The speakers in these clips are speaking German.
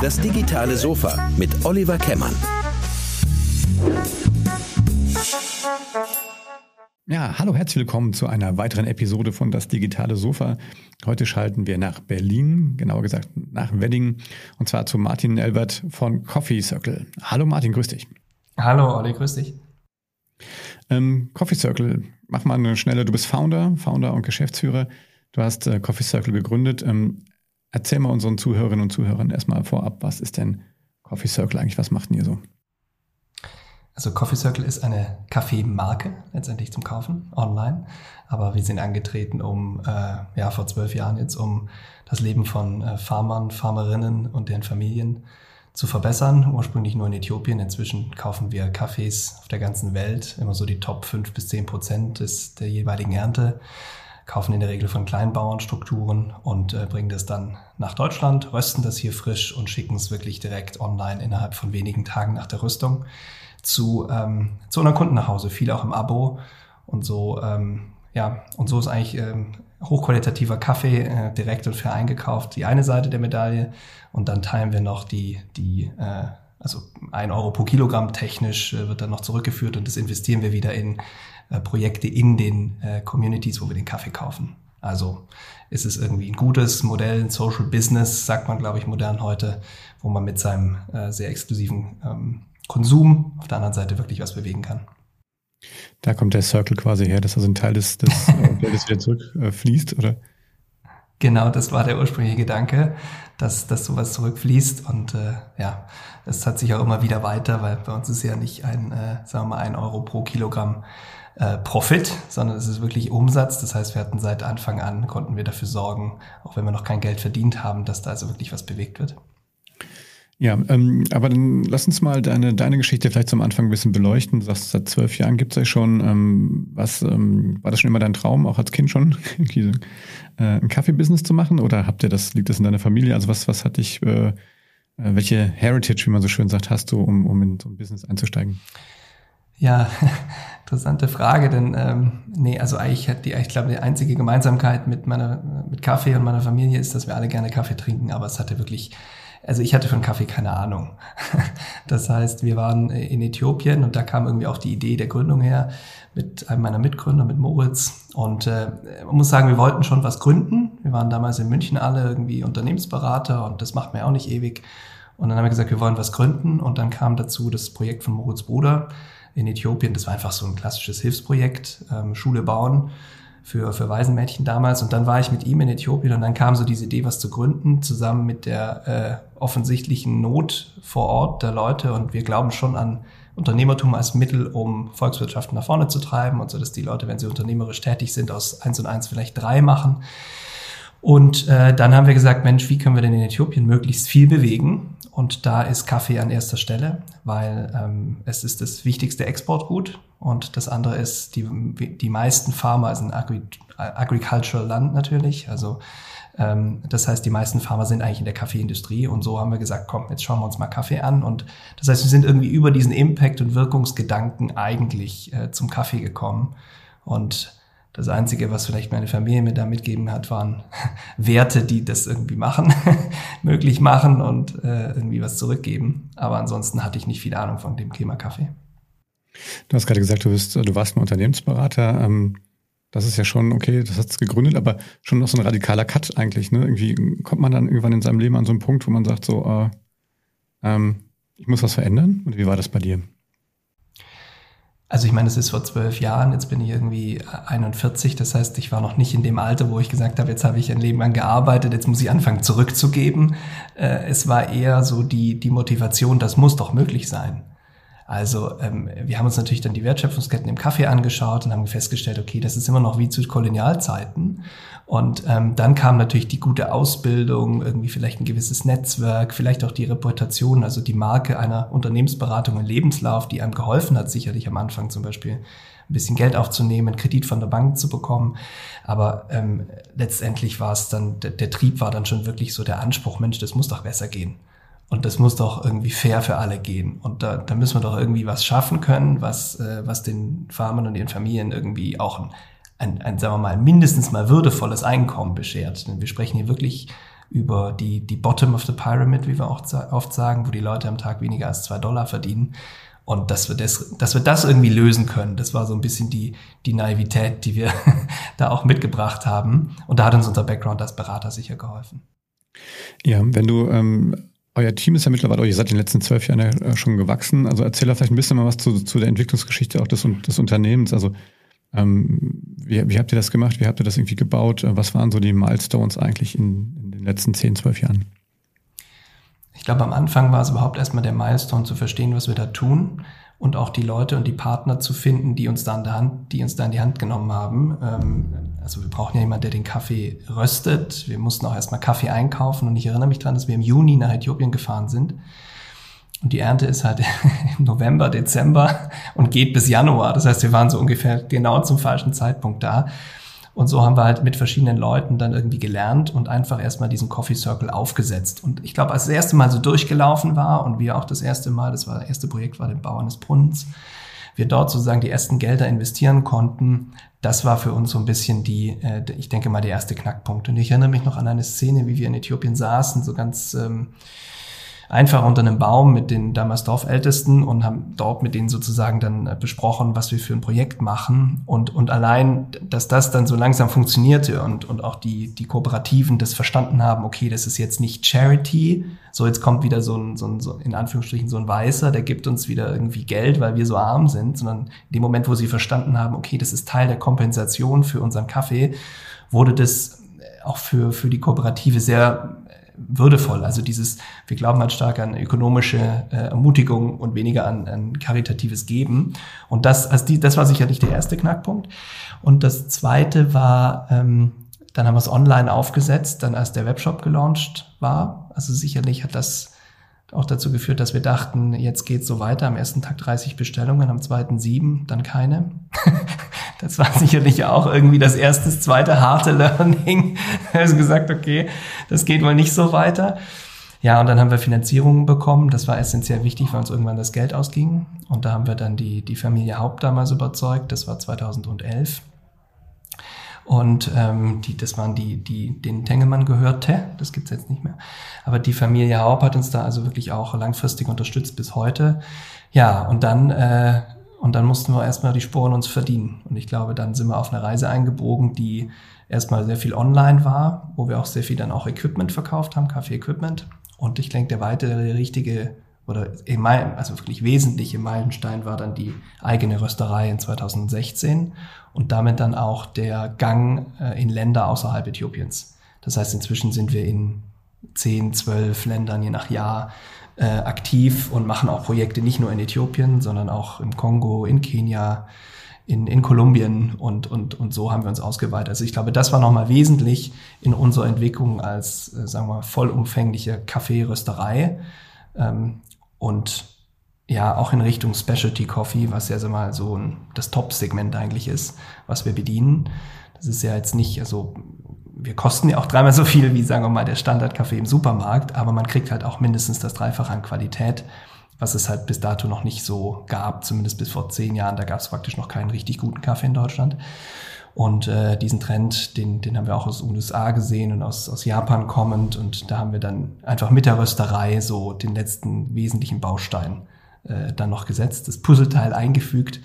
Das digitale Sofa mit Oliver Kemmern. Ja, hallo, herzlich willkommen zu einer weiteren Episode von Das digitale Sofa. Heute schalten wir nach Berlin, genauer gesagt nach Wedding, und zwar zu Martin Elbert von Coffee Circle. Hallo Martin, grüß dich. Hallo Olli, grüß dich. Ähm, Coffee Circle, mach mal eine schnelle, du bist Founder, Founder und Geschäftsführer. Du hast äh, Coffee Circle gegründet. Ähm, erzähl mal unseren Zuhörerinnen und Zuhörern erstmal vorab, was ist denn Coffee Circle eigentlich? Was macht ihr so? Also Coffee Circle ist eine Kaffeemarke letztendlich zum Kaufen online, aber wir sind angetreten, um äh, ja vor zwölf Jahren jetzt, um das Leben von äh, Farmern, Farmerinnen und deren Familien zu verbessern. Ursprünglich nur in Äthiopien. Inzwischen kaufen wir Kaffees auf der ganzen Welt, immer so die Top fünf bis zehn Prozent des, der jeweiligen Ernte kaufen in der Regel von Kleinbauernstrukturen und äh, bringen das dann nach Deutschland, rösten das hier frisch und schicken es wirklich direkt online innerhalb von wenigen Tagen nach der Rüstung zu, ähm, zu unseren Kunden nach Hause, viel auch im Abo. Und so, ähm, ja, und so ist eigentlich ähm, hochqualitativer Kaffee äh, direkt und fair eingekauft, die eine Seite der Medaille. Und dann teilen wir noch die, die äh, also ein Euro pro Kilogramm technisch äh, wird dann noch zurückgeführt und das investieren wir wieder in äh, Projekte in den äh, Communities, wo wir den Kaffee kaufen. Also ist es irgendwie ein gutes Modell, ein Social Business, sagt man, glaube ich, modern heute, wo man mit seinem äh, sehr exklusiven ähm, Konsum auf der anderen Seite wirklich was bewegen kann. Da kommt der Circle quasi her, dass also ein Teil des, des äh, Geldes wieder zurückfließt, oder? Genau, das war der ursprüngliche Gedanke, dass, dass sowas zurückfließt. Und äh, ja, es hat sich auch immer wieder weiter, weil bei uns ist ja nicht ein, äh, sagen wir mal, ein Euro pro Kilogramm äh, Profit, sondern es ist wirklich Umsatz. Das heißt, wir hatten seit Anfang an, konnten wir dafür sorgen, auch wenn wir noch kein Geld verdient haben, dass da also wirklich was bewegt wird. Ja, ähm, aber dann lass uns mal deine, deine Geschichte vielleicht zum Anfang ein bisschen beleuchten. Du sagst, seit zwölf Jahren gibt es euch schon. Ähm, was ähm, war das schon immer dein Traum, auch als Kind schon, äh, ein Kaffeebusiness zu machen? Oder habt ihr das, liegt das in deiner Familie? Also was, was hat dich, äh, äh welche Heritage, wie man so schön sagt, hast du, um, um in so ein Business einzusteigen? Ja, interessante Frage, denn ähm, nee, also eigentlich hat die, ich glaube, die einzige Gemeinsamkeit mit meiner mit Kaffee und meiner Familie ist, dass wir alle gerne Kaffee trinken, aber es hatte wirklich, also ich hatte von Kaffee keine Ahnung. Das heißt, wir waren in Äthiopien und da kam irgendwie auch die Idee der Gründung her mit einem meiner Mitgründer, mit Moritz. Und äh, man muss sagen, wir wollten schon was gründen. Wir waren damals in München alle irgendwie Unternehmensberater und das macht mir auch nicht ewig. Und dann haben wir gesagt, wir wollen was gründen und dann kam dazu das Projekt von Moritz Bruder in Äthiopien. Das war einfach so ein klassisches Hilfsprojekt, ähm, Schule bauen für, für Waisenmädchen damals. Und dann war ich mit ihm in Äthiopien und dann kam so diese Idee, was zu gründen, zusammen mit der äh, offensichtlichen Not vor Ort der Leute. Und wir glauben schon an Unternehmertum als Mittel, um Volkswirtschaften nach vorne zu treiben und so, dass die Leute, wenn sie unternehmerisch tätig sind, aus eins und eins vielleicht drei machen. Und äh, dann haben wir gesagt, Mensch, wie können wir denn in Äthiopien möglichst viel bewegen? Und da ist Kaffee an erster Stelle, weil ähm, es ist das wichtigste Exportgut. Und das andere ist, die, die meisten Farmer, ein Agri Agricultural Land natürlich, also ähm, das heißt, die meisten Farmer sind eigentlich in der Kaffeeindustrie. Und so haben wir gesagt, komm, jetzt schauen wir uns mal Kaffee an. Und das heißt, wir sind irgendwie über diesen Impact- und Wirkungsgedanken eigentlich äh, zum Kaffee gekommen. Und das Einzige, was vielleicht meine Familie mir da mitgeben hat, waren Werte, die das irgendwie machen, möglich machen und äh, irgendwie was zurückgeben. Aber ansonsten hatte ich nicht viel Ahnung von dem Thema Kaffee. Du hast gerade gesagt, du, bist, du warst ein Unternehmensberater. Ähm, das ist ja schon, okay, das hat es gegründet, aber schon noch so ein radikaler Cut eigentlich. Ne? Irgendwie kommt man dann irgendwann in seinem Leben an so einen Punkt, wo man sagt, so, äh, ähm, ich muss was verändern. Und wie war das bei dir? Also ich meine, es ist vor zwölf Jahren, jetzt bin ich irgendwie 41, das heißt, ich war noch nicht in dem Alter, wo ich gesagt habe, jetzt habe ich ein Leben lang gearbeitet, jetzt muss ich anfangen zurückzugeben. Äh, es war eher so die, die Motivation, das muss doch möglich sein. Also ähm, wir haben uns natürlich dann die Wertschöpfungsketten im Kaffee angeschaut und haben festgestellt, okay, das ist immer noch wie zu Kolonialzeiten. Und ähm, dann kam natürlich die gute Ausbildung, irgendwie vielleicht ein gewisses Netzwerk, vielleicht auch die Reputation, also die Marke einer Unternehmensberatung und Lebenslauf, die einem geholfen hat, sicherlich am Anfang zum Beispiel ein bisschen Geld aufzunehmen, Kredit von der Bank zu bekommen. Aber ähm, letztendlich war es dann, der, der Trieb war dann schon wirklich so der Anspruch, Mensch, das muss doch besser gehen. Und das muss doch irgendwie fair für alle gehen. Und da, da müssen wir doch irgendwie was schaffen können, was, äh, was den Farmern und ihren Familien irgendwie auch ein, ein, ein, sagen wir mal, mindestens mal würdevolles Einkommen beschert. Denn wir sprechen hier wirklich über die, die Bottom of the Pyramid, wie wir auch oft sagen, wo die Leute am Tag weniger als zwei Dollar verdienen. Und dass wir das, dass wir das irgendwie lösen können, das war so ein bisschen die, die Naivität, die wir da auch mitgebracht haben. Und da hat uns unser Background als Berater sicher geholfen. Ja, wenn du, ähm, euer Team ist ja mittlerweile, ihr seid in den letzten zwölf Jahren ja schon gewachsen. Also erzähl da vielleicht ein bisschen mal was zu, zu der Entwicklungsgeschichte auch des, des Unternehmens. Also ähm, wie, wie habt ihr das gemacht? Wie habt ihr das irgendwie gebaut? Was waren so die Milestones eigentlich in, in den letzten zehn, zwölf Jahren? Ich glaube, am Anfang war es überhaupt erstmal der Milestone zu verstehen, was wir da tun und auch die Leute und die Partner zu finden, die uns da an der Hand, die uns da in die Hand genommen haben. Ähm, also wir brauchen ja jemanden, der den Kaffee röstet. Wir mussten auch erstmal Kaffee einkaufen und ich erinnere mich daran, dass wir im Juni nach Äthiopien gefahren sind. Und die Ernte ist halt im November, Dezember und geht bis Januar. Das heißt, wir waren so ungefähr genau zum falschen Zeitpunkt da. Und so haben wir halt mit verschiedenen Leuten dann irgendwie gelernt und einfach erstmal diesen Coffee Circle aufgesetzt. Und ich glaube, als das erste Mal so durchgelaufen war und wir auch das erste Mal, das war das erste Projekt, war den Bauern des Brunnens, wir dort sozusagen die ersten Gelder investieren konnten, das war für uns so ein bisschen die, äh, ich denke mal, der erste Knackpunkt. Und ich erinnere mich noch an eine Szene, wie wir in Äthiopien saßen, so ganz ähm, einfach unter einem Baum mit den damals Dorfältesten und haben dort mit denen sozusagen dann äh, besprochen, was wir für ein Projekt machen. Und, und allein, dass das dann so langsam funktionierte und, und auch die, die Kooperativen das verstanden haben, okay, das ist jetzt nicht Charity, so jetzt kommt wieder so ein, so ein so in Anführungsstrichen so ein Weißer, der gibt uns wieder irgendwie Geld, weil wir so arm sind, sondern in dem Moment, wo sie verstanden haben, okay, das ist Teil der Kompensation für unseren Kaffee, wurde das auch für, für die Kooperative sehr würdevoll. Also dieses, wir glauben halt stark an ökonomische äh, Ermutigung und weniger an, an karitatives Geben. Und das, also die, das war sicherlich der erste Knackpunkt. Und das zweite war, ähm, dann haben wir es online aufgesetzt, dann als der Webshop gelauncht war. Also sicherlich hat das auch dazu geführt, dass wir dachten, jetzt geht's so weiter. Am ersten Tag 30 Bestellungen, am zweiten sieben, dann keine. das war sicherlich auch irgendwie das erste, zweite harte Learning. also gesagt, okay, das geht wohl nicht so weiter. Ja, und dann haben wir Finanzierungen bekommen. Das war essentiell wichtig, weil uns irgendwann das Geld ausging. Und da haben wir dann die, die Familie Haupt damals überzeugt. Das war 2011. Und ähm, die, das waren die, die den Tengelmann gehörte. Das gibt's jetzt nicht mehr. Aber die Familie Haupt hat uns da also wirklich auch langfristig unterstützt bis heute. Ja, und dann äh, und dann mussten wir erstmal die Sporen uns verdienen. Und ich glaube, dann sind wir auf eine Reise eingebogen, die erstmal sehr viel online war, wo wir auch sehr viel dann auch Equipment verkauft haben, Kaffee-Equipment. Und ich denke, der weitere richtige oder also wirklich wesentliche Meilenstein war dann die eigene Rösterei in 2016 und damit dann auch der Gang äh, in Länder außerhalb Äthiopiens. Das heißt, inzwischen sind wir in 10, 12 Ländern je nach Jahr äh, aktiv und machen auch Projekte nicht nur in Äthiopien, sondern auch im Kongo, in Kenia, in, in Kolumbien und, und, und so haben wir uns ausgeweitet. Also ich glaube, das war nochmal wesentlich in unserer Entwicklung als, äh, sagen wir, vollumfängliche Kaffeerösterei. Ähm, und ja, auch in Richtung Specialty Coffee, was ja so mal so ein, das Top-Segment eigentlich ist, was wir bedienen. Das ist ja jetzt nicht, also wir kosten ja auch dreimal so viel wie, sagen wir mal, der Standardkaffee im Supermarkt, aber man kriegt halt auch mindestens das Dreifache an Qualität, was es halt bis dato noch nicht so gab, zumindest bis vor zehn Jahren. Da gab es praktisch noch keinen richtig guten Kaffee in Deutschland. Und äh, diesen Trend, den, den haben wir auch aus USA gesehen und aus, aus Japan kommend. Und da haben wir dann einfach mit der Rösterei so den letzten wesentlichen Baustein äh, dann noch gesetzt, das Puzzleteil eingefügt.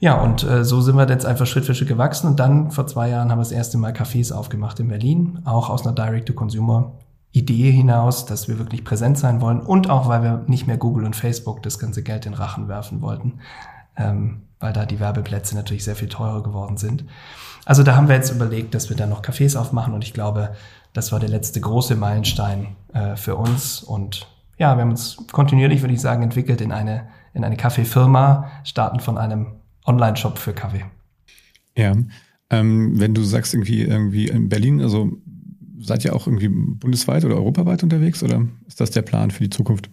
Ja, und äh, so sind wir jetzt einfach Schritt für Schritt gewachsen. Und dann vor zwei Jahren haben wir das erste Mal Cafés aufgemacht in Berlin, auch aus einer Direct-to-Consumer-Idee hinaus, dass wir wirklich präsent sein wollen und auch, weil wir nicht mehr Google und Facebook das ganze Geld in Rachen werfen wollten. Ähm, weil da die Werbeplätze natürlich sehr viel teurer geworden sind. Also da haben wir jetzt überlegt, dass wir da noch Cafés aufmachen und ich glaube, das war der letzte große Meilenstein äh, für uns und ja, wir haben uns kontinuierlich, würde ich sagen, entwickelt in eine, in eine Kaffeefirma, starten von einem Online-Shop für Kaffee. Ja, ähm, wenn du sagst irgendwie, irgendwie in Berlin, also seid ihr auch irgendwie bundesweit oder europaweit unterwegs oder ist das der Plan für die Zukunft?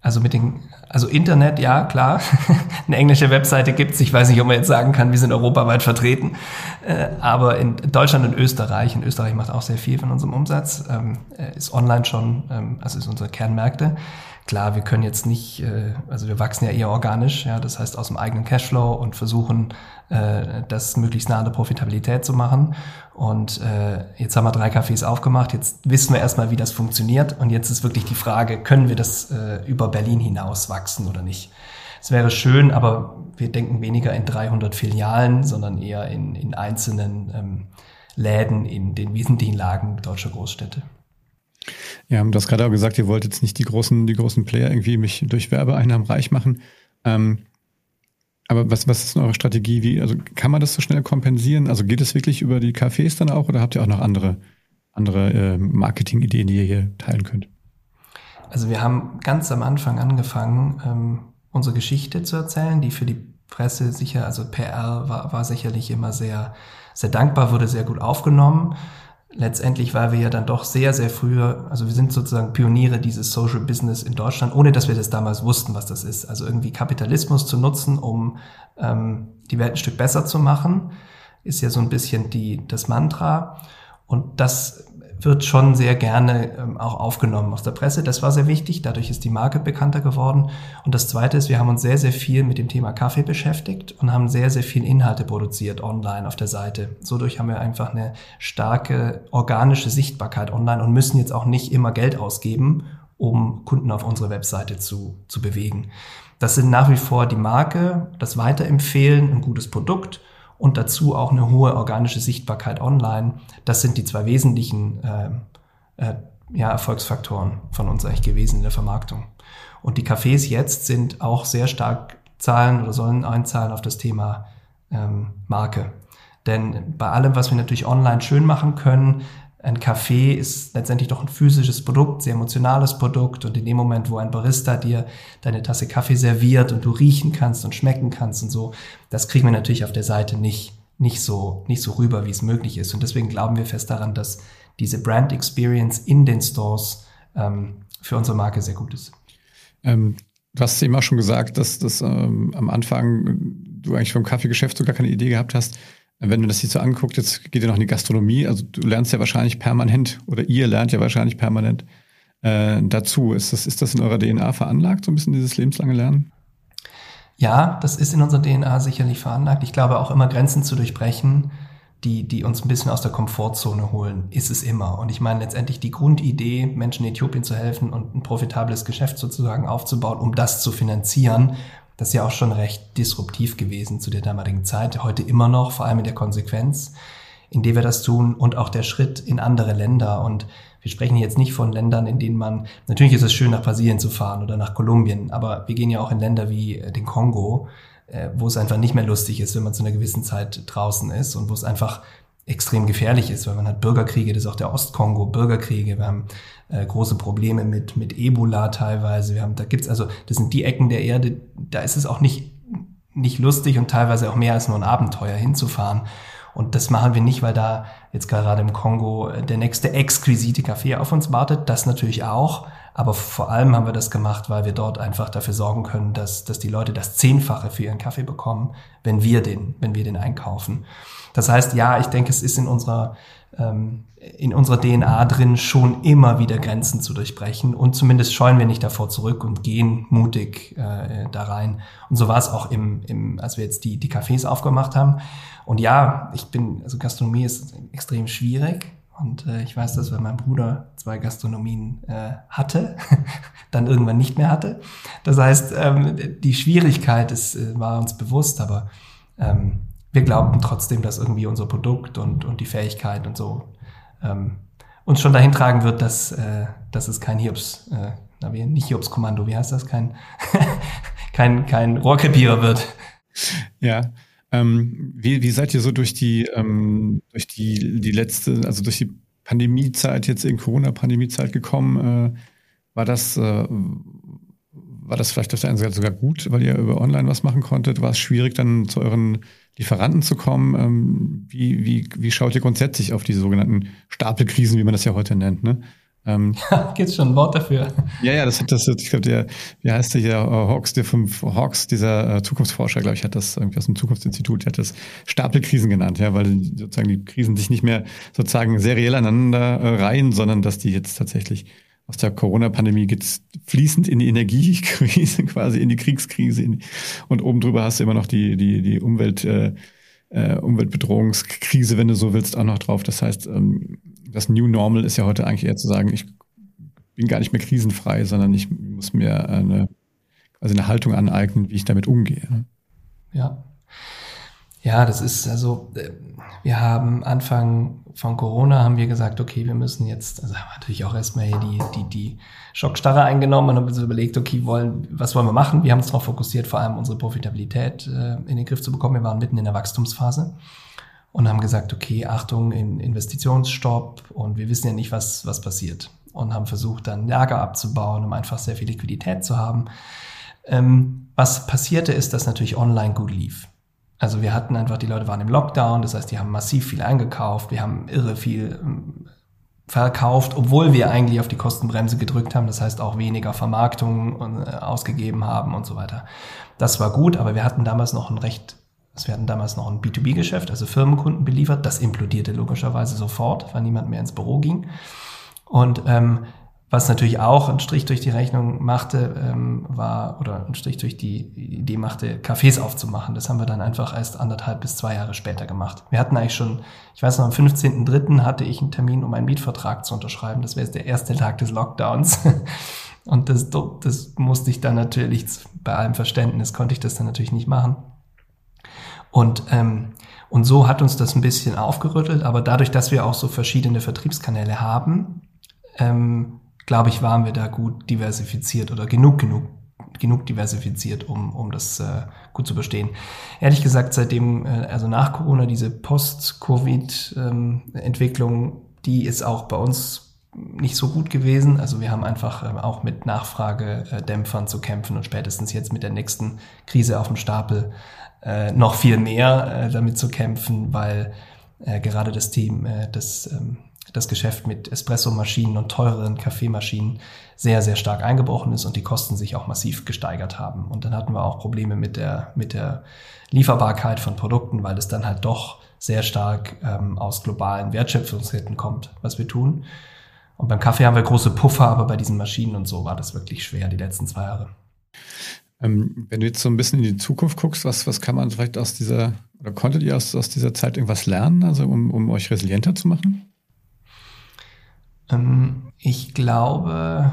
Also mit den, also Internet, ja, klar. Eine englische Webseite gibt's. Ich weiß nicht, ob man jetzt sagen kann, wir sind europaweit vertreten. Äh, aber in Deutschland und Österreich, in Österreich macht auch sehr viel von unserem Umsatz, ähm, ist online schon, ähm, also ist unsere Kernmärkte. Klar, wir können jetzt nicht, äh, also wir wachsen ja eher organisch, ja, das heißt aus dem eigenen Cashflow und versuchen, äh, das möglichst nah an der Profitabilität zu machen. Und äh, jetzt haben wir drei Cafés aufgemacht, jetzt wissen wir erstmal, wie das funktioniert. Und jetzt ist wirklich die Frage, können wir das äh, über Berlin hinaus wachsen oder nicht? Es wäre schön, aber wir denken weniger in 300 Filialen, sondern eher in, in einzelnen ähm, Läden in den wesentlichen Lagen deutscher Großstädte. Ja, du hast gerade auch gesagt, ihr wollt jetzt nicht die großen, die großen Player irgendwie mich durch Werbeeinnahmen reich machen. Ähm, aber was, was ist denn eure Strategie? Wie, also kann man das so schnell kompensieren? Also geht es wirklich über die Cafés dann auch oder habt ihr auch noch andere, andere äh, Marketing-Ideen, die ihr hier teilen könnt? Also wir haben ganz am Anfang angefangen, ähm, unsere Geschichte zu erzählen, die für die Presse sicher, also PR war, war sicherlich immer sehr, sehr dankbar, wurde sehr gut aufgenommen letztendlich, weil wir ja dann doch sehr, sehr früher, also wir sind sozusagen Pioniere dieses Social Business in Deutschland, ohne dass wir das damals wussten, was das ist. Also irgendwie Kapitalismus zu nutzen, um ähm, die Welt ein Stück besser zu machen, ist ja so ein bisschen die, das Mantra. Und das wird schon sehr gerne ähm, auch aufgenommen aus der Presse. Das war sehr wichtig. Dadurch ist die Marke bekannter geworden. Und das Zweite ist, wir haben uns sehr, sehr viel mit dem Thema Kaffee beschäftigt und haben sehr, sehr viel Inhalte produziert online auf der Seite. So durch haben wir einfach eine starke organische Sichtbarkeit online und müssen jetzt auch nicht immer Geld ausgeben, um Kunden auf unsere Webseite zu, zu bewegen. Das sind nach wie vor die Marke, das Weiterempfehlen, ein gutes Produkt und dazu auch eine hohe organische Sichtbarkeit online. Das sind die zwei wesentlichen äh, äh, ja, Erfolgsfaktoren von uns eigentlich gewesen in der Vermarktung. Und die Cafés jetzt sind auch sehr stark zahlen oder sollen einzahlen auf das Thema ähm, Marke. Denn bei allem, was wir natürlich online schön machen können, ein Kaffee ist letztendlich doch ein physisches Produkt, sehr emotionales Produkt. Und in dem Moment, wo ein Barista dir deine Tasse Kaffee serviert und du riechen kannst und schmecken kannst und so, das kriegen wir natürlich auf der Seite nicht, nicht so, nicht so rüber, wie es möglich ist. Und deswegen glauben wir fest daran, dass diese Brand Experience in den Stores ähm, für unsere Marke sehr gut ist. Ähm, du hast eben auch schon gesagt, dass, dass ähm, am Anfang du eigentlich vom Kaffeegeschäft sogar keine Idee gehabt hast. Wenn du das hier so anguckt, jetzt geht ihr noch in die Gastronomie, also du lernst ja wahrscheinlich permanent oder ihr lernt ja wahrscheinlich permanent äh, dazu. Ist das, ist das in eurer DNA veranlagt, so ein bisschen dieses lebenslange Lernen? Ja, das ist in unserer DNA sicherlich veranlagt. Ich glaube auch immer Grenzen zu durchbrechen, die, die uns ein bisschen aus der Komfortzone holen, ist es immer. Und ich meine letztendlich die Grundidee, Menschen in Äthiopien zu helfen und ein profitables Geschäft sozusagen aufzubauen, um das zu finanzieren, das ist ja auch schon recht disruptiv gewesen zu der damaligen Zeit, heute immer noch, vor allem in der Konsequenz, in der wir das tun und auch der Schritt in andere Länder. Und wir sprechen jetzt nicht von Ländern, in denen man, natürlich ist es schön, nach Brasilien zu fahren oder nach Kolumbien, aber wir gehen ja auch in Länder wie äh, den Kongo, äh, wo es einfach nicht mehr lustig ist, wenn man zu einer gewissen Zeit draußen ist und wo es einfach extrem gefährlich ist, weil man hat Bürgerkriege, das ist auch der Ostkongo, Bürgerkriege, wir haben äh, große Probleme mit, mit Ebola teilweise, wir haben, da gibt's also, das sind die Ecken der Erde, da ist es auch nicht, nicht lustig und teilweise auch mehr als nur ein Abenteuer hinzufahren. Und das machen wir nicht, weil da jetzt gerade im Kongo äh, der nächste exquisite Kaffee auf uns wartet, das natürlich auch, aber vor allem haben wir das gemacht, weil wir dort einfach dafür sorgen können, dass, dass die Leute das Zehnfache für ihren Kaffee bekommen, wenn wir den, wenn wir den einkaufen. Das heißt, ja, ich denke, es ist in unserer, ähm, in unserer DNA drin, schon immer wieder Grenzen zu durchbrechen. Und zumindest scheuen wir nicht davor zurück und gehen mutig äh, da rein. Und so war es auch im, im, als wir jetzt die, die Cafés aufgemacht haben. Und ja, ich bin, also Gastronomie ist extrem schwierig. Und äh, ich weiß das, weil mein Bruder zwei Gastronomien äh, hatte, dann irgendwann nicht mehr hatte. Das heißt, ähm, die Schwierigkeit ist, äh, war uns bewusst, aber ähm, wir glaubten trotzdem, dass irgendwie unser Produkt und, und die Fähigkeit und so ähm, uns schon dahin tragen wird, dass, äh, dass es kein Hiobs, äh, nicht Hiobs-Kommando, wie heißt das? Kein, kein, kein Rohrkrepierer wird. Ja, ähm, wie, wie seid ihr so durch die, ähm, durch die, die letzte, also durch die Pandemiezeit, jetzt in Corona-Pandemiezeit gekommen? Äh, war das, äh, war das vielleicht auf der einen Seite sogar gut, weil ihr über online was machen konntet? War es schwierig, dann zu euren Lieferanten zu kommen? Ähm, wie, wie, wie schaut ihr grundsätzlich auf diese sogenannten Stapelkrisen, wie man das ja heute nennt? Ne? Ähm, ja, gibt's schon ein Wort dafür. Ja, ja, das hat das, ich glaube, der, wie heißt der hier, äh, Hawks, der fünf Hawks, dieser äh, Zukunftsforscher, glaube ich, hat das irgendwie aus dem Zukunftsinstitut, der hat das Stapelkrisen genannt, ja, weil sozusagen die Krisen sich nicht mehr sozusagen seriell aneinander äh, reihen, sondern dass die jetzt tatsächlich aus der Corona-Pandemie geht's fließend in die Energiekrise, quasi in die Kriegskrise. In die, und oben drüber hast du immer noch die, die, die Umwelt, äh, äh, Umweltbedrohungskrise, wenn du so willst, auch noch drauf. Das heißt, ähm, das New Normal ist ja heute eigentlich eher zu sagen, ich bin gar nicht mehr krisenfrei, sondern ich muss mir eine, also eine Haltung aneignen, wie ich damit umgehe. Ne? Ja. Ja, das ist also, äh, wir haben Anfang von Corona haben wir gesagt, okay, wir müssen jetzt, also haben wir natürlich auch erstmal hier die, die, die Schockstarre eingenommen und haben uns überlegt, okay, wollen, was wollen wir machen? Wir haben uns darauf fokussiert, vor allem unsere Profitabilität äh, in den Griff zu bekommen. Wir waren mitten in der Wachstumsphase und haben gesagt, okay, Achtung, in Investitionsstopp und wir wissen ja nicht, was, was passiert. Und haben versucht, dann Lager abzubauen, um einfach sehr viel Liquidität zu haben. Ähm, was passierte ist, dass natürlich online gut lief. Also wir hatten einfach, die Leute waren im Lockdown, das heißt, die haben massiv viel eingekauft, wir haben irre viel ähm, verkauft, obwohl wir eigentlich auf die Kostenbremse gedrückt haben, das heißt auch weniger Vermarktung äh, ausgegeben haben und so weiter. Das war gut, aber wir hatten damals noch ein recht, wir hatten damals noch ein B2B-Geschäft, also Firmenkunden beliefert, das implodierte logischerweise sofort, weil niemand mehr ins Büro ging. Und ähm, was natürlich auch einen Strich durch die Rechnung machte, ähm, war, oder einen Strich durch die Idee machte, Cafés aufzumachen. Das haben wir dann einfach erst anderthalb bis zwei Jahre später gemacht. Wir hatten eigentlich schon, ich weiß noch, am 15.03. hatte ich einen Termin, um einen Mietvertrag zu unterschreiben. Das wäre jetzt der erste Tag des Lockdowns. Und das, das musste ich dann natürlich, bei allem Verständnis konnte ich das dann natürlich nicht machen. Und, ähm, und so hat uns das ein bisschen aufgerüttelt, aber dadurch, dass wir auch so verschiedene Vertriebskanäle haben, ähm, glaube ich, waren wir da gut diversifiziert oder genug, genug, genug diversifiziert, um, um das äh, gut zu bestehen. Ehrlich gesagt, seitdem, äh, also nach Corona, diese Post-Covid-Entwicklung, ähm, die ist auch bei uns nicht so gut gewesen. Also wir haben einfach äh, auch mit Nachfragedämpfern zu kämpfen und spätestens jetzt mit der nächsten Krise auf dem Stapel äh, noch viel mehr äh, damit zu kämpfen, weil äh, gerade das Team, äh, das ähm, das Geschäft mit Espresso-Maschinen und teureren Kaffeemaschinen sehr, sehr stark eingebrochen ist und die Kosten sich auch massiv gesteigert haben. Und dann hatten wir auch Probleme mit der, mit der Lieferbarkeit von Produkten, weil es dann halt doch sehr stark ähm, aus globalen Wertschöpfungsketten kommt, was wir tun. Und beim Kaffee haben wir große Puffer, aber bei diesen Maschinen und so war das wirklich schwer die letzten zwei Jahre. Ähm, wenn du jetzt so ein bisschen in die Zukunft guckst, was, was kann man vielleicht aus dieser, oder konntet ihr aus, aus dieser Zeit irgendwas lernen, also um, um euch resilienter zu machen? Ähm, ich glaube,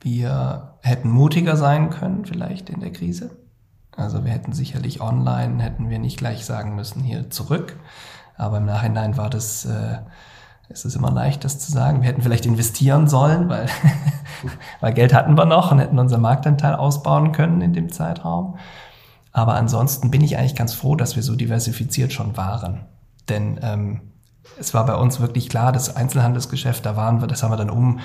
wir hätten mutiger sein können vielleicht in der Krise. Also wir hätten sicherlich online, hätten wir nicht gleich sagen müssen, hier zurück. Aber im Nachhinein war das, äh, es ist immer leicht, das zu sagen. Wir hätten vielleicht investieren sollen, weil, weil Geld hatten wir noch und hätten unseren Marktanteil ausbauen können in dem Zeitraum. Aber ansonsten bin ich eigentlich ganz froh, dass wir so diversifiziert schon waren. Denn ähm, es war bei uns wirklich klar, das Einzelhandelsgeschäft, da waren wir, das haben wir dann um,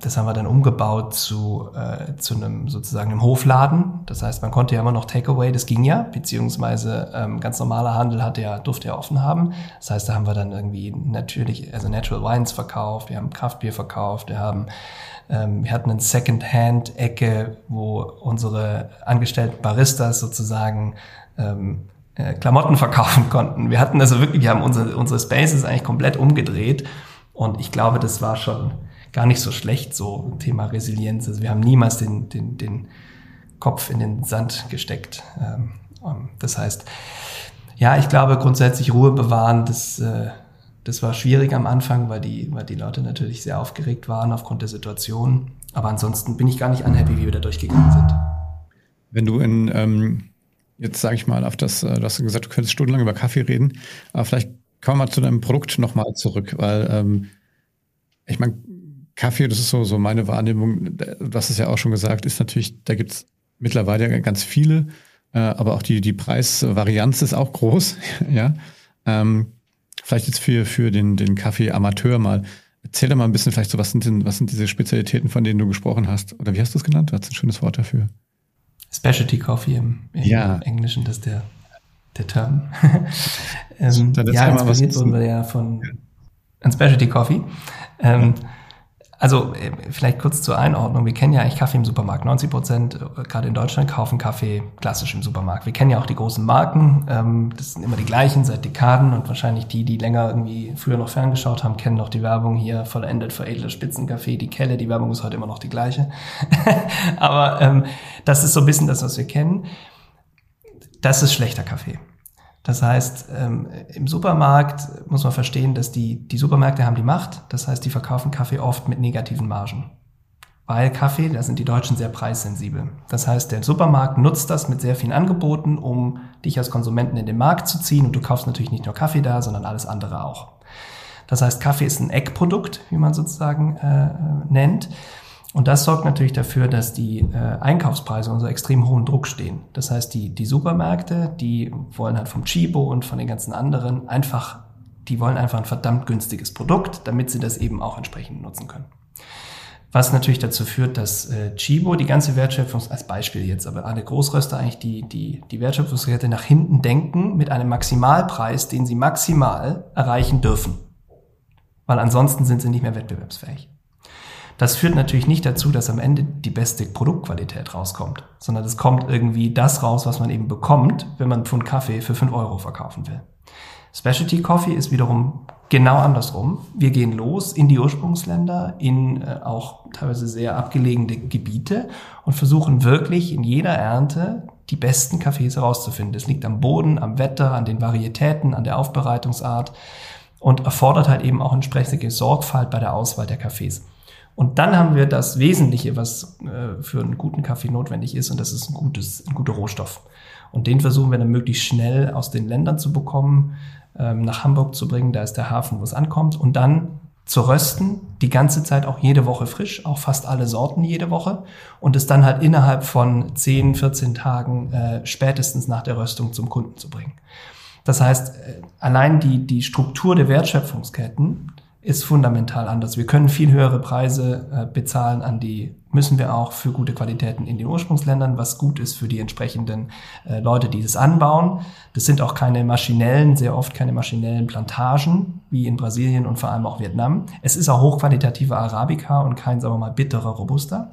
das haben wir dann umgebaut zu, äh, zu einem sozusagen einem Hofladen. Das heißt, man konnte ja immer noch Takeaway, das ging ja, beziehungsweise ähm, ganz normaler Handel hatte ja, durfte ja offen haben. Das heißt, da haben wir dann irgendwie natürlich, also Natural Wines verkauft, wir haben Kraftbier verkauft, wir haben ähm, wir hatten eine Second-Hand-Ecke, wo unsere angestellten Baristas sozusagen ähm, äh, Klamotten verkaufen konnten. Wir hatten also wirklich, wir haben unsere, unsere Spaces eigentlich komplett umgedreht. Und ich glaube, das war schon gar nicht so schlecht, so Thema Resilienz. Also wir haben niemals den, den, den Kopf in den Sand gesteckt. Ähm, das heißt, ja, ich glaube grundsätzlich Ruhe bewahren, das, äh, das war schwierig am Anfang, weil die, weil die Leute natürlich sehr aufgeregt waren aufgrund der Situation. Aber ansonsten bin ich gar nicht unhappy, wie wir da durchgegangen sind. Wenn du in ähm, jetzt sage ich mal auf das, äh, du hast gesagt, du könntest stundenlang über Kaffee reden, aber vielleicht kommen wir mal zu deinem Produkt nochmal zurück, weil ähm, ich meine, Kaffee, das ist so, so meine Wahrnehmung, hast es ja auch schon gesagt, ist natürlich, da gibt's mittlerweile ganz viele, äh, aber auch die, die Preisvarianz ist auch groß, ja. Ähm, vielleicht jetzt für, für den, den Kaffee-Amateur mal. Erzähl doch mal ein bisschen vielleicht so, was sind denn, was sind diese Spezialitäten, von denen du gesprochen hast? Oder wie hast du es genannt? Du hast ein schönes Wort dafür. Specialty Coffee im, im ja. Englischen, das ist der, der Term. ähm, ja, inspiriert wurden wir ja von ja. ein Specialty Coffee. Ähm, Also äh, vielleicht kurz zur Einordnung. Wir kennen ja eigentlich Kaffee im Supermarkt. 90 Prozent, äh, gerade in Deutschland, kaufen Kaffee klassisch im Supermarkt. Wir kennen ja auch die großen Marken. Ähm, das sind immer die gleichen seit Dekaden und wahrscheinlich die, die länger irgendwie früher noch ferngeschaut haben, kennen noch die Werbung hier vollendet veredler Spitzenkaffee, die Kelle. Die Werbung ist heute immer noch die gleiche. Aber ähm, das ist so ein bisschen das, was wir kennen. Das ist schlechter Kaffee. Das heißt, ähm, im Supermarkt muss man verstehen, dass die, die Supermärkte haben die Macht. Das heißt, die verkaufen Kaffee oft mit negativen Margen. Weil Kaffee, da sind die Deutschen sehr preissensibel. Das heißt, der Supermarkt nutzt das mit sehr vielen Angeboten, um dich als Konsumenten in den Markt zu ziehen. Und du kaufst natürlich nicht nur Kaffee da, sondern alles andere auch. Das heißt, Kaffee ist ein Eckprodukt, wie man sozusagen äh, nennt. Und das sorgt natürlich dafür, dass die äh, Einkaufspreise unter extrem hohen Druck stehen. Das heißt, die, die Supermärkte, die wollen halt vom Chibo und von den ganzen anderen einfach, die wollen einfach ein verdammt günstiges Produkt, damit sie das eben auch entsprechend nutzen können. Was natürlich dazu führt, dass äh, Chibo die ganze Wertschöpfung, als Beispiel jetzt, aber alle Großröster eigentlich die, die, die Wertschöpfungskette nach hinten denken mit einem Maximalpreis, den sie maximal erreichen dürfen. Weil ansonsten sind sie nicht mehr wettbewerbsfähig. Das führt natürlich nicht dazu, dass am Ende die beste Produktqualität rauskommt, sondern es kommt irgendwie das raus, was man eben bekommt, wenn man einen Pfund Kaffee für 5 Euro verkaufen will. Specialty Coffee ist wiederum genau andersrum. Wir gehen los in die Ursprungsländer, in äh, auch teilweise sehr abgelegene Gebiete und versuchen wirklich in jeder Ernte die besten Kaffees herauszufinden. Das liegt am Boden, am Wetter, an den Varietäten, an der Aufbereitungsart und erfordert halt eben auch entsprechende Sorgfalt bei der Auswahl der Kaffees. Und dann haben wir das Wesentliche, was äh, für einen guten Kaffee notwendig ist, und das ist ein, gutes, ein guter Rohstoff. Und den versuchen wir dann möglichst schnell aus den Ländern zu bekommen, ähm, nach Hamburg zu bringen, da ist der Hafen, wo es ankommt, und dann zu rösten, die ganze Zeit auch jede Woche frisch, auch fast alle Sorten jede Woche, und es dann halt innerhalb von 10, 14 Tagen äh, spätestens nach der Röstung zum Kunden zu bringen. Das heißt, äh, allein die, die Struktur der Wertschöpfungsketten ist fundamental anders. Wir können viel höhere Preise äh, bezahlen an die, müssen wir auch für gute Qualitäten in den Ursprungsländern, was gut ist für die entsprechenden äh, Leute, die das anbauen. Das sind auch keine maschinellen, sehr oft keine maschinellen Plantagen, wie in Brasilien und vor allem auch Vietnam. Es ist auch hochqualitativer Arabica und kein, sagen wir mal, bitterer Robusta.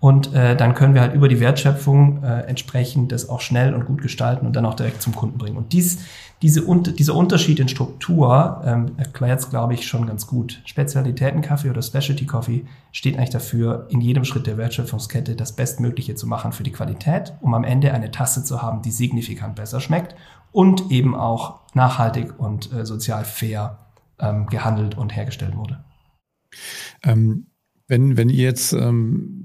Und äh, dann können wir halt über die Wertschöpfung äh, entsprechend das auch schnell und gut gestalten und dann auch direkt zum Kunden bringen. Und dies, diese, dieser Unterschied in Struktur ähm, erklärt es, glaube ich, schon ganz gut. Spezialitätenkaffee oder Specialty Coffee steht eigentlich dafür, in jedem Schritt der Wertschöpfungskette das Bestmögliche zu machen für die Qualität, um am Ende eine Tasse zu haben, die signifikant besser schmeckt und eben auch nachhaltig und äh, sozial fair ähm, gehandelt und hergestellt wurde. Ähm, wenn, wenn ihr jetzt ähm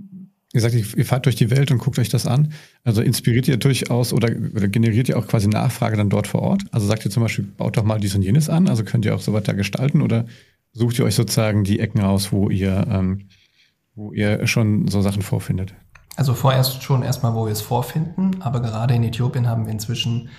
Ihr sagt, ihr fahrt durch die Welt und guckt euch das an. Also inspiriert ihr durchaus oder, oder generiert ihr auch quasi Nachfrage dann dort vor Ort? Also sagt ihr zum Beispiel, baut doch mal dies und jenes an. Also könnt ihr auch so weiter gestalten oder sucht ihr euch sozusagen die Ecken raus, wo ihr, ähm, wo ihr schon so Sachen vorfindet? Also vorerst schon erstmal, wo wir es vorfinden. Aber gerade in Äthiopien haben wir inzwischen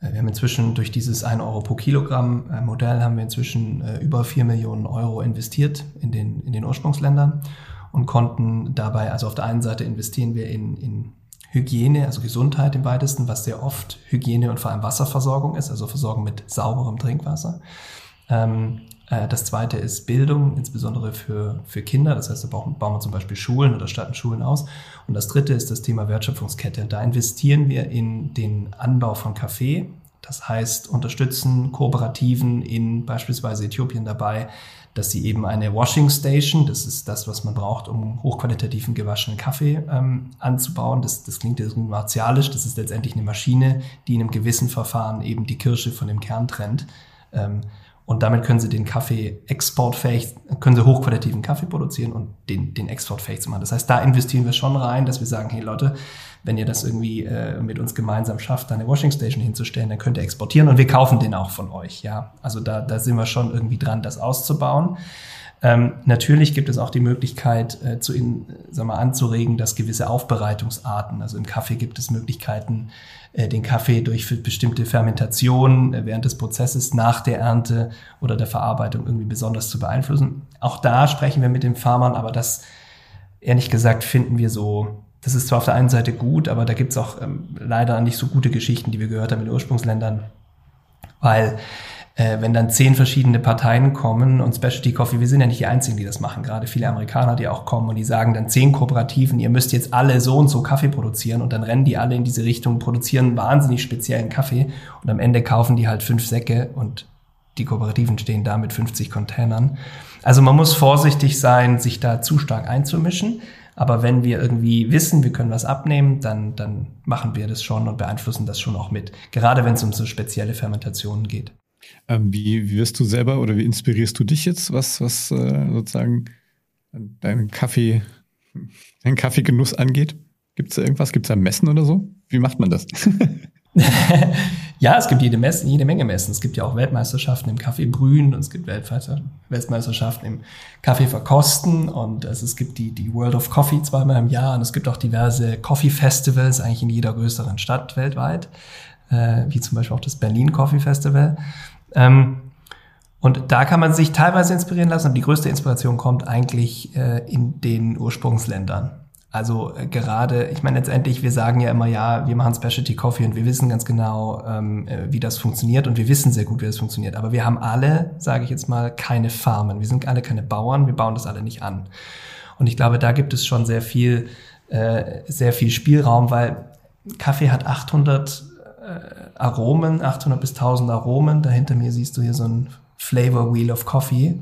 äh, wir haben inzwischen durch dieses 1 Euro pro Kilogramm äh, Modell haben wir inzwischen äh, über 4 Millionen Euro investiert in den, in den Ursprungsländern und konnten dabei, also auf der einen Seite investieren wir in, in Hygiene, also Gesundheit im weitesten, was sehr oft Hygiene und vor allem Wasserversorgung ist, also Versorgung mit sauberem Trinkwasser. Ähm, äh, das zweite ist Bildung, insbesondere für, für Kinder. Das heißt, da bauen, bauen wir zum Beispiel Schulen oder statten Schulen aus. Und das dritte ist das Thema Wertschöpfungskette. Da investieren wir in den Anbau von Kaffee. Das heißt, unterstützen Kooperativen in beispielsweise Äthiopien dabei, dass sie eben eine Washing Station, das ist das, was man braucht, um hochqualitativen gewaschenen Kaffee ähm, anzubauen. Das, das klingt jetzt martialisch, das ist letztendlich eine Maschine, die in einem gewissen Verfahren eben die Kirsche von dem Kern trennt. Ähm, und damit können sie den Kaffee exportfähig, können sie hochqualitativen Kaffee produzieren und den, den exportfähig zu machen. Das heißt, da investieren wir schon rein, dass wir sagen, hey Leute, wenn ihr das irgendwie äh, mit uns gemeinsam schafft, da eine Washing Station hinzustellen, dann könnt ihr exportieren und wir kaufen den auch von euch. Ja, also da, da sind wir schon irgendwie dran, das auszubauen. Ähm, natürlich gibt es auch die Möglichkeit, äh, zu in, sag mal, anzuregen, dass gewisse Aufbereitungsarten, also im Kaffee gibt es Möglichkeiten, äh, den Kaffee durch bestimmte Fermentation äh, während des Prozesses nach der Ernte oder der Verarbeitung irgendwie besonders zu beeinflussen. Auch da sprechen wir mit den Farmern, aber das ehrlich gesagt finden wir so das ist zwar auf der einen Seite gut, aber da gibt es auch ähm, leider nicht so gute Geschichten, die wir gehört haben in Ursprungsländern, weil äh, wenn dann zehn verschiedene Parteien kommen und Specialty Coffee, wir sind ja nicht die Einzigen, die das machen, gerade viele Amerikaner, die auch kommen und die sagen dann zehn Kooperativen, ihr müsst jetzt alle so und so Kaffee produzieren und dann rennen die alle in diese Richtung, produzieren wahnsinnig speziellen Kaffee und am Ende kaufen die halt fünf Säcke und die Kooperativen stehen da mit 50 Containern. Also man muss vorsichtig sein, sich da zu stark einzumischen. Aber wenn wir irgendwie wissen, wir können was abnehmen, dann, dann machen wir das schon und beeinflussen das schon auch mit. Gerade wenn es um so spezielle Fermentationen geht. Ähm, wie, wie wirst du selber oder wie inspirierst du dich jetzt, was, was äh, sozusagen deinen Kaffee, deinen Kaffeegenuss angeht? Gibt es da irgendwas? Gibt es da Messen oder so? Wie macht man das? ja, es gibt jede, Messen, jede Menge Messen. Es gibt ja auch Weltmeisterschaften im Kaffeebrühen und es gibt Weltmeisterschaften im Kaffeeverkosten und also es gibt die, die World of Coffee zweimal im Jahr und es gibt auch diverse Coffee Festivals eigentlich in jeder größeren Stadt weltweit, äh, wie zum Beispiel auch das Berlin Coffee Festival. Ähm, und da kann man sich teilweise inspirieren lassen, aber die größte Inspiration kommt eigentlich äh, in den Ursprungsländern. Also äh, gerade, ich meine letztendlich, wir sagen ja immer, ja, wir machen Specialty Coffee und wir wissen ganz genau, ähm, äh, wie das funktioniert und wir wissen sehr gut, wie das funktioniert. Aber wir haben alle, sage ich jetzt mal, keine Farmen. Wir sind alle keine Bauern, wir bauen das alle nicht an. Und ich glaube, da gibt es schon sehr viel, äh, sehr viel Spielraum, weil Kaffee hat 800 äh, Aromen, 800 bis 1000 Aromen. Dahinter mir siehst du hier so ein Flavor Wheel of Coffee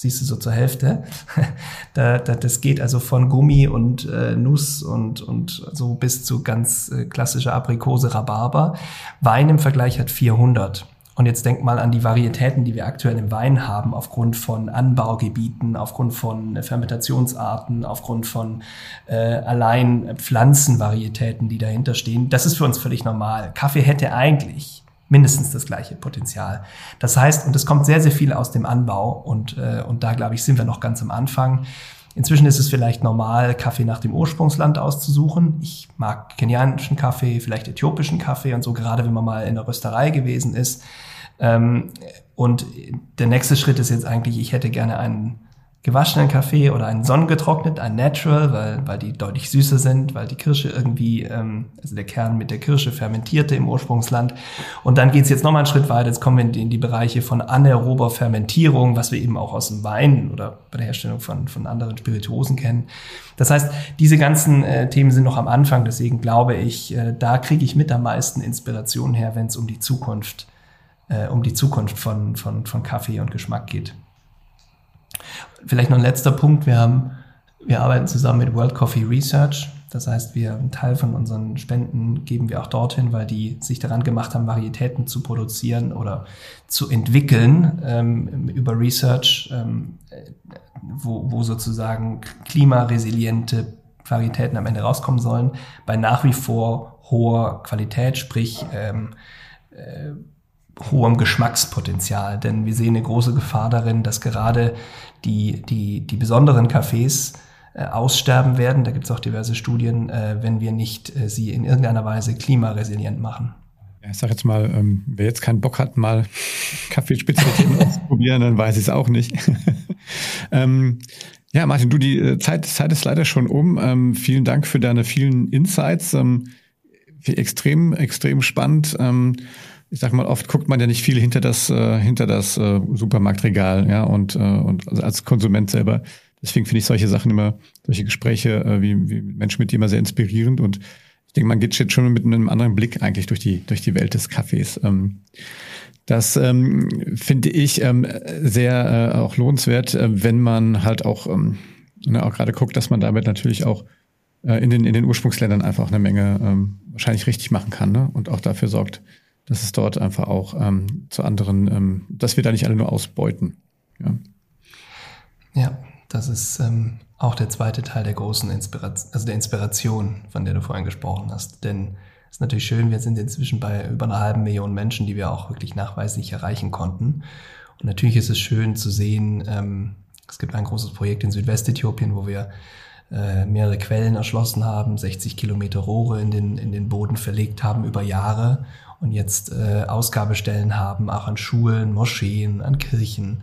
siehst du so zur Hälfte. da, da, das geht also von Gummi und äh, Nuss und, und so bis zu ganz äh, klassischer Aprikose, Rhabarber. Wein im Vergleich hat 400. Und jetzt denk mal an die Varietäten, die wir aktuell im Wein haben, aufgrund von Anbaugebieten, aufgrund von Fermentationsarten, aufgrund von äh, allein Pflanzenvarietäten, die dahinter stehen. Das ist für uns völlig normal. Kaffee hätte eigentlich mindestens das gleiche Potenzial. Das heißt, und es kommt sehr, sehr viel aus dem Anbau und, äh, und da, glaube ich, sind wir noch ganz am Anfang. Inzwischen ist es vielleicht normal, Kaffee nach dem Ursprungsland auszusuchen. Ich mag kenianischen Kaffee, vielleicht äthiopischen Kaffee und so, gerade wenn man mal in der Rösterei gewesen ist. Ähm, und der nächste Schritt ist jetzt eigentlich, ich hätte gerne einen gewaschenen Kaffee oder einen sonnengetrocknet, ein Natural, weil, weil die deutlich süßer sind, weil die Kirsche irgendwie, ähm, also der Kern mit der Kirsche fermentierte im Ursprungsland. Und dann geht's jetzt nochmal einen Schritt weiter, jetzt kommen wir in die, in die Bereiche von anaerober Fermentierung, was wir eben auch aus dem Wein oder bei der Herstellung von, von anderen Spirituosen kennen. Das heißt, diese ganzen äh, Themen sind noch am Anfang, deswegen glaube ich, äh, da kriege ich mit am meisten Inspiration her, wenn es um die Zukunft, äh, um die Zukunft von, von, von Kaffee und Geschmack geht. Vielleicht noch ein letzter Punkt. Wir haben, wir arbeiten zusammen mit World Coffee Research. Das heißt, wir einen Teil von unseren Spenden geben wir auch dorthin, weil die sich daran gemacht haben, Varietäten zu produzieren oder zu entwickeln ähm, über Research, ähm, wo, wo sozusagen klimaresiliente Varietäten am Ende rauskommen sollen, bei nach wie vor hoher Qualität, sprich ähm, äh, hohem Geschmackspotenzial. Denn wir sehen eine große Gefahr darin, dass gerade die, die, die besonderen Cafés äh, aussterben werden. Da gibt es auch diverse Studien, äh, wenn wir nicht äh, sie in irgendeiner Weise klimaresilient machen. Ja, ich sage jetzt mal, ähm, wer jetzt keinen Bock hat, mal Kaffeespezialitäten auszuprobieren, dann weiß ich es auch nicht. ähm, ja, Martin, du, die äh, Zeit, Zeit ist leider schon um. Ähm, vielen Dank für deine vielen Insights. Ähm, extrem, extrem spannend. Ich sag mal, oft guckt man ja nicht viel hinter das, äh, hinter das äh, Supermarktregal, ja, und, äh, und also als Konsument selber. Deswegen finde ich solche Sachen immer, solche Gespräche äh, wie, wie Menschen mit dir immer sehr inspirierend und ich denke, man geht jetzt schon mit einem anderen Blick eigentlich durch die, durch die Welt des Kaffees. Ähm, das ähm, finde ich ähm, sehr äh, auch lohnenswert, äh, wenn man halt auch, ähm, ne, auch gerade guckt, dass man damit natürlich auch äh, in, den, in den Ursprungsländern einfach eine Menge ähm, wahrscheinlich richtig machen kann ne? und auch dafür sorgt, dass es dort einfach auch ähm, zu anderen, ähm, dass wir da nicht alle nur ausbeuten. Ja, ja das ist ähm, auch der zweite Teil der großen Inspiration, also der Inspiration, von der du vorhin gesprochen hast. Denn es ist natürlich schön, wir sind inzwischen bei über einer halben Million Menschen, die wir auch wirklich nachweislich erreichen konnten. Und natürlich ist es schön zu sehen, ähm, es gibt ein großes Projekt in Südwestäthiopien, wo wir äh, mehrere Quellen erschlossen haben, 60 Kilometer Rohre in den, in den Boden verlegt haben über Jahre und jetzt äh, Ausgabestellen haben, auch an Schulen, Moscheen, an Kirchen.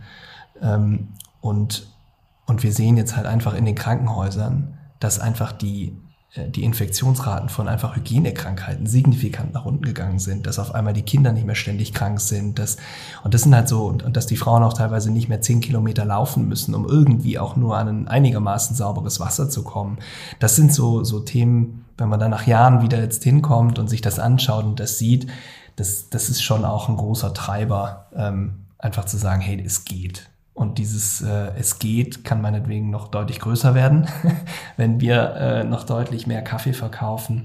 Ähm, und, und wir sehen jetzt halt einfach in den Krankenhäusern, dass einfach die, äh, die Infektionsraten von einfach Hygienekrankheiten signifikant nach unten gegangen sind, dass auf einmal die Kinder nicht mehr ständig krank sind, dass, und das sind halt so, und, und dass die Frauen auch teilweise nicht mehr zehn Kilometer laufen müssen, um irgendwie auch nur an ein einigermaßen sauberes Wasser zu kommen. Das sind so, so Themen, wenn man da nach Jahren wieder jetzt hinkommt und sich das anschaut und das sieht, das, das ist schon auch ein großer Treiber, ähm, einfach zu sagen, hey, es geht. Und dieses äh, Es geht kann meinetwegen noch deutlich größer werden, wenn wir äh, noch deutlich mehr Kaffee verkaufen.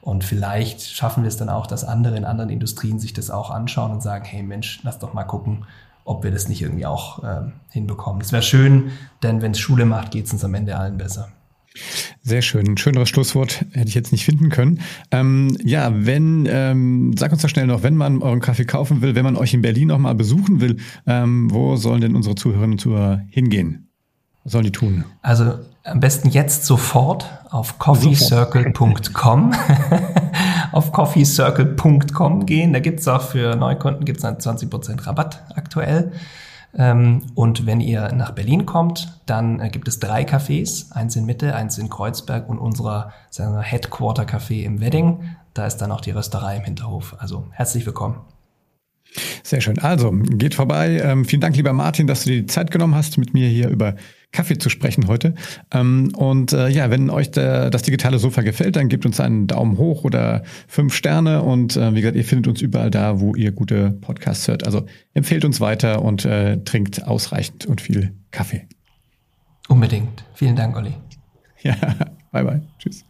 Und vielleicht schaffen wir es dann auch, dass andere in anderen Industrien sich das auch anschauen und sagen, hey Mensch, lass doch mal gucken, ob wir das nicht irgendwie auch äh, hinbekommen. Das wäre schön, denn wenn es Schule macht, geht es uns am Ende allen besser. Sehr schön. Ein schöneres Schlusswort hätte ich jetzt nicht finden können. Ähm, ja, wenn, ähm, sag uns doch schnell noch, wenn man euren Kaffee kaufen will, wenn man euch in Berlin nochmal besuchen will, ähm, wo sollen denn unsere Zuhörerinnen und Zuhörer hingehen? Was sollen die tun? Also am besten jetzt sofort auf coffeecircle.com auf coffeecircle.com gehen. Da gibt's auch für Neukunden gibt's einen 20% Rabatt aktuell. Ähm, und wenn ihr nach Berlin kommt, dann äh, gibt es drei Cafés, eins in Mitte, eins in Kreuzberg und unser Headquarter Café im Wedding. Da ist dann auch die Rösterei im Hinterhof. Also herzlich willkommen. Sehr schön. Also, geht vorbei. Ähm, vielen Dank, lieber Martin, dass du dir die Zeit genommen hast, mit mir hier über Kaffee zu sprechen heute. Ähm, und äh, ja, wenn euch der, das digitale Sofa gefällt, dann gebt uns einen Daumen hoch oder fünf Sterne. Und äh, wie gesagt, ihr findet uns überall da, wo ihr gute Podcasts hört. Also empfehlt uns weiter und äh, trinkt ausreichend und viel Kaffee. Unbedingt. Vielen Dank, Olli. Ja, bye bye. Tschüss.